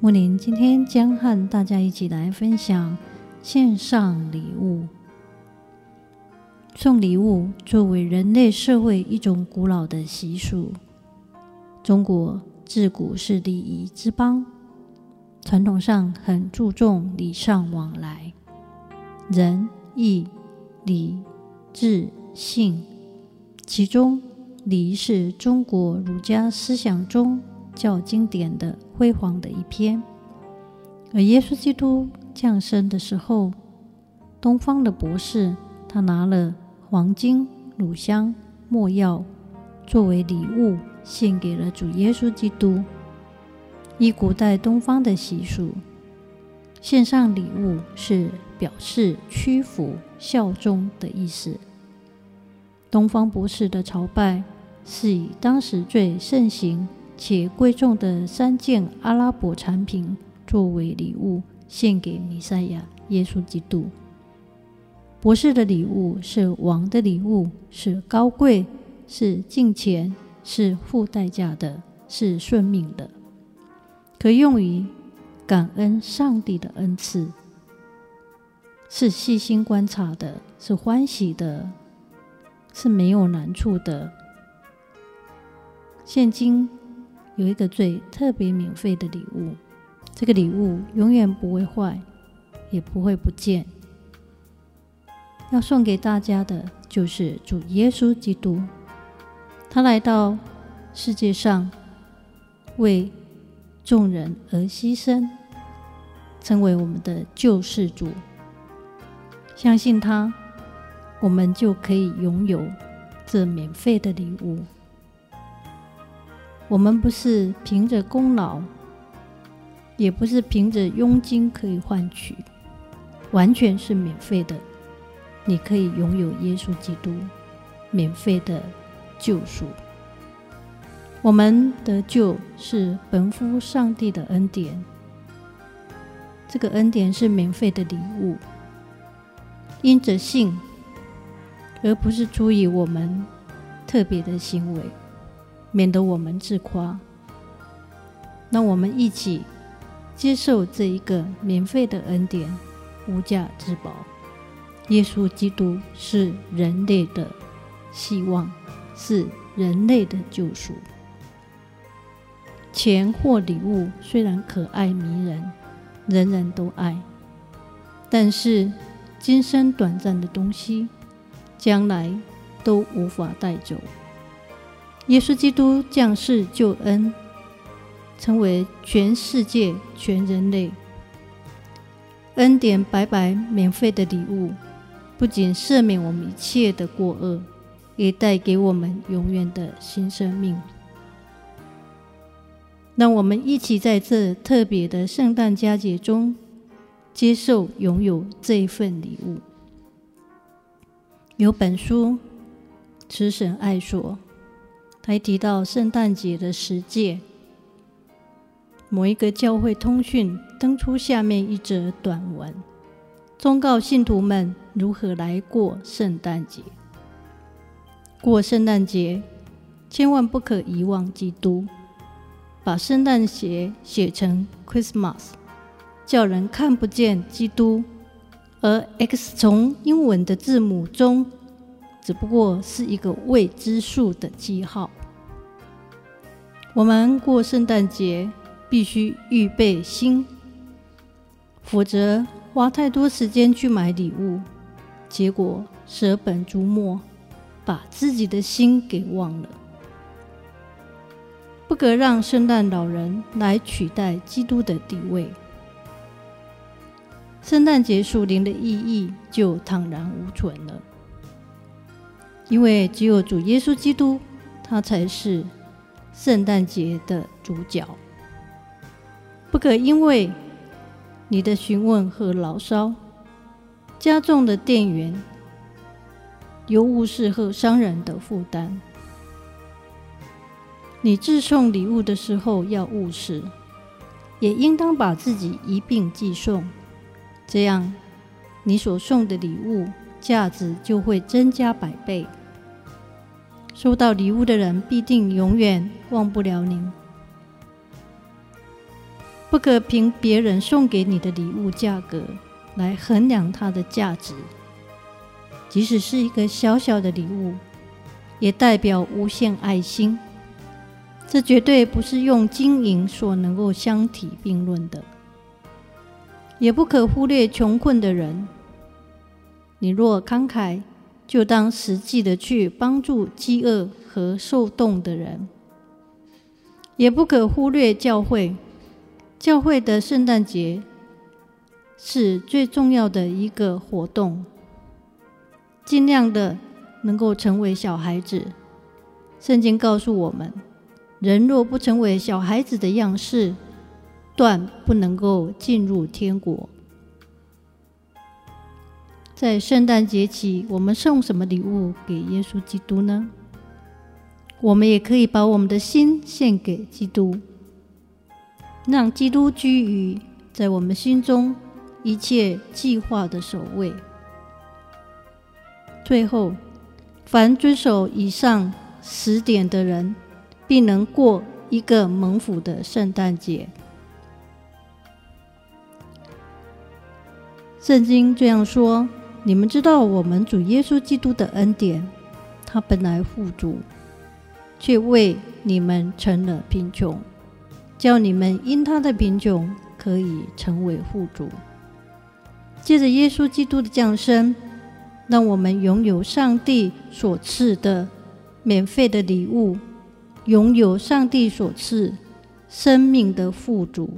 木林今天将和大家一起来分享线上礼物。送礼物作为人类社会一种古老的习俗，中国自古是礼仪之邦，传统上很注重礼尚往来，仁义礼智信，其中。礼是中国儒家思想中较经典的辉煌的一篇。而耶稣基督降生的时候，东方的博士他拿了黄金、乳香、没药作为礼物，献给了主耶稣基督。以古代东方的习俗，献上礼物是表示屈服、效忠的意思。东方博士的朝拜。是以当时最盛行且贵重的三件阿拉伯产品作为礼物献给弥赛亚耶稣基督。博士的礼物是王的礼物，是高贵，是敬虔，是付代价的，是顺命的，可用于感恩上帝的恩赐，是细心观察的，是欢喜的，是没有难处的。现今有一个最特别免费的礼物，这个礼物永远不会坏，也不会不见。要送给大家的就是主耶稣基督，他来到世界上为众人而牺牲，成为我们的救世主。相信他，我们就可以拥有这免费的礼物。我们不是凭着功劳，也不是凭着佣金可以换取，完全是免费的。你可以拥有耶稣基督免费的救赎。我们得救是本乎上帝的恩典，这个恩典是免费的礼物，因着信，而不是出于我们特别的行为。免得我们自夸，让我们一起接受这一个免费的恩典，无价之宝。耶稣基督是人类的希望，是人类的救赎。钱或礼物虽然可爱迷人，人人都爱，但是今生短暂的东西，将来都无法带走。耶稣基督降世救恩，成为全世界全人类恩典白白免费的礼物，不仅赦免我们一切的过恶，也带给我们永远的新生命。让我们一起在这特别的圣诞佳节中，接受拥有这一份礼物。有本书，慈神爱所。还提到圣诞节的十诫，某一个教会通讯登出下面一则短文，忠告信徒们如何来过圣诞节。过圣诞节，千万不可遗忘基督，把圣诞节写成 Christmas，叫人看不见基督，而 X 从英文的字母中，只不过是一个未知数的记号。我们过圣诞节必须预备心，否则花太多时间去买礼物，结果舍本逐末，把自己的心给忘了。不可让圣诞老人来取代基督的地位，圣诞节树灵的意义就荡然无存了。因为只有主耶稣基督，他才是。圣诞节的主角，不可因为你的询问和牢骚，加重了店员、邮务士和商人的负担。你致送礼物的时候要务实，也应当把自己一并寄送，这样你所送的礼物价值就会增加百倍。收到礼物的人必定永远忘不了您。不可凭别人送给你的礼物价格来衡量它的价值，即使是一个小小的礼物，也代表无限爱心。这绝对不是用金银所能够相提并论的。也不可忽略穷困的人。你若慷慨，就当实际的去帮助饥饿和受冻的人。也不可忽略教会。教会的圣诞节是最重要的一个活动，尽量的能够成为小孩子。圣经告诉我们，人若不成为小孩子的样式，断不能够进入天国。在圣诞节起，我们送什么礼物给耶稣基督呢？我们也可以把我们的心献给基督。让基督居于在我们心中一切计划的首位。最后，凡遵守以上十点的人，必能过一个蒙福的圣诞节。圣经这样说：你们知道，我们主耶稣基督的恩典，他本来富足，却为你们成了贫穷。叫你们因他的贫穷可以成为富足。借着耶稣基督的降生，让我们拥有上帝所赐的免费的礼物，拥有上帝所赐生命的富足。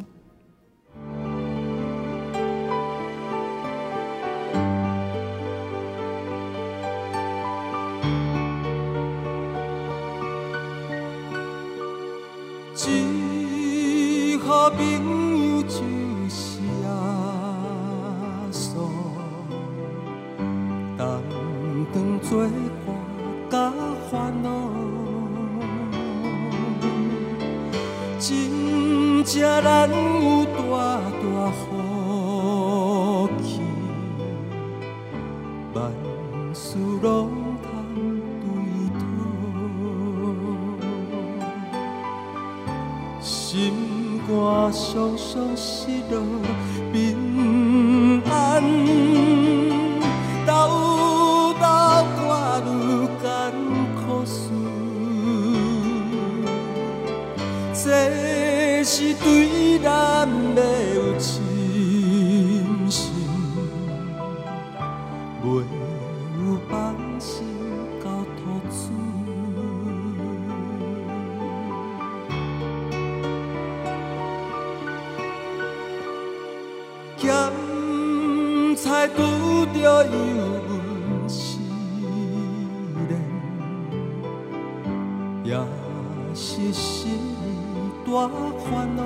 朋友就是耶稣，同当作伴甲烦恼，真正难有大大咸菜拄着油温试炼，也是心大烦恼。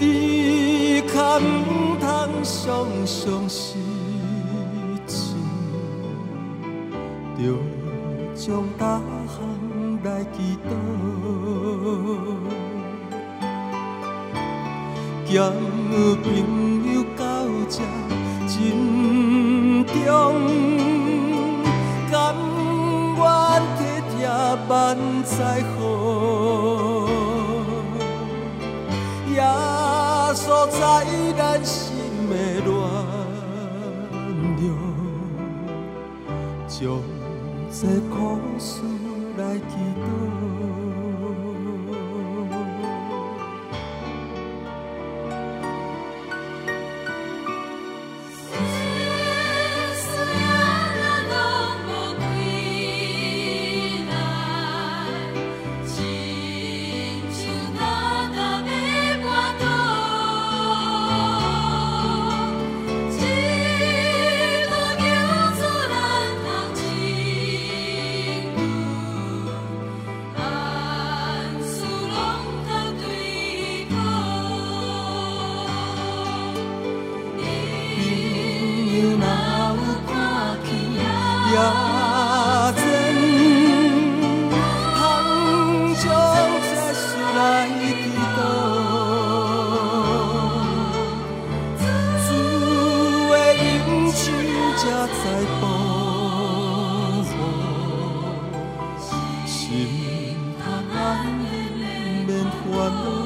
猪脚毋通常常失志，着将逐项来祈祷。交朋友到这珍重，甘愿体贴万载好，耶稣在咱心的暖融，将这苦事来祈祷。免烦恼。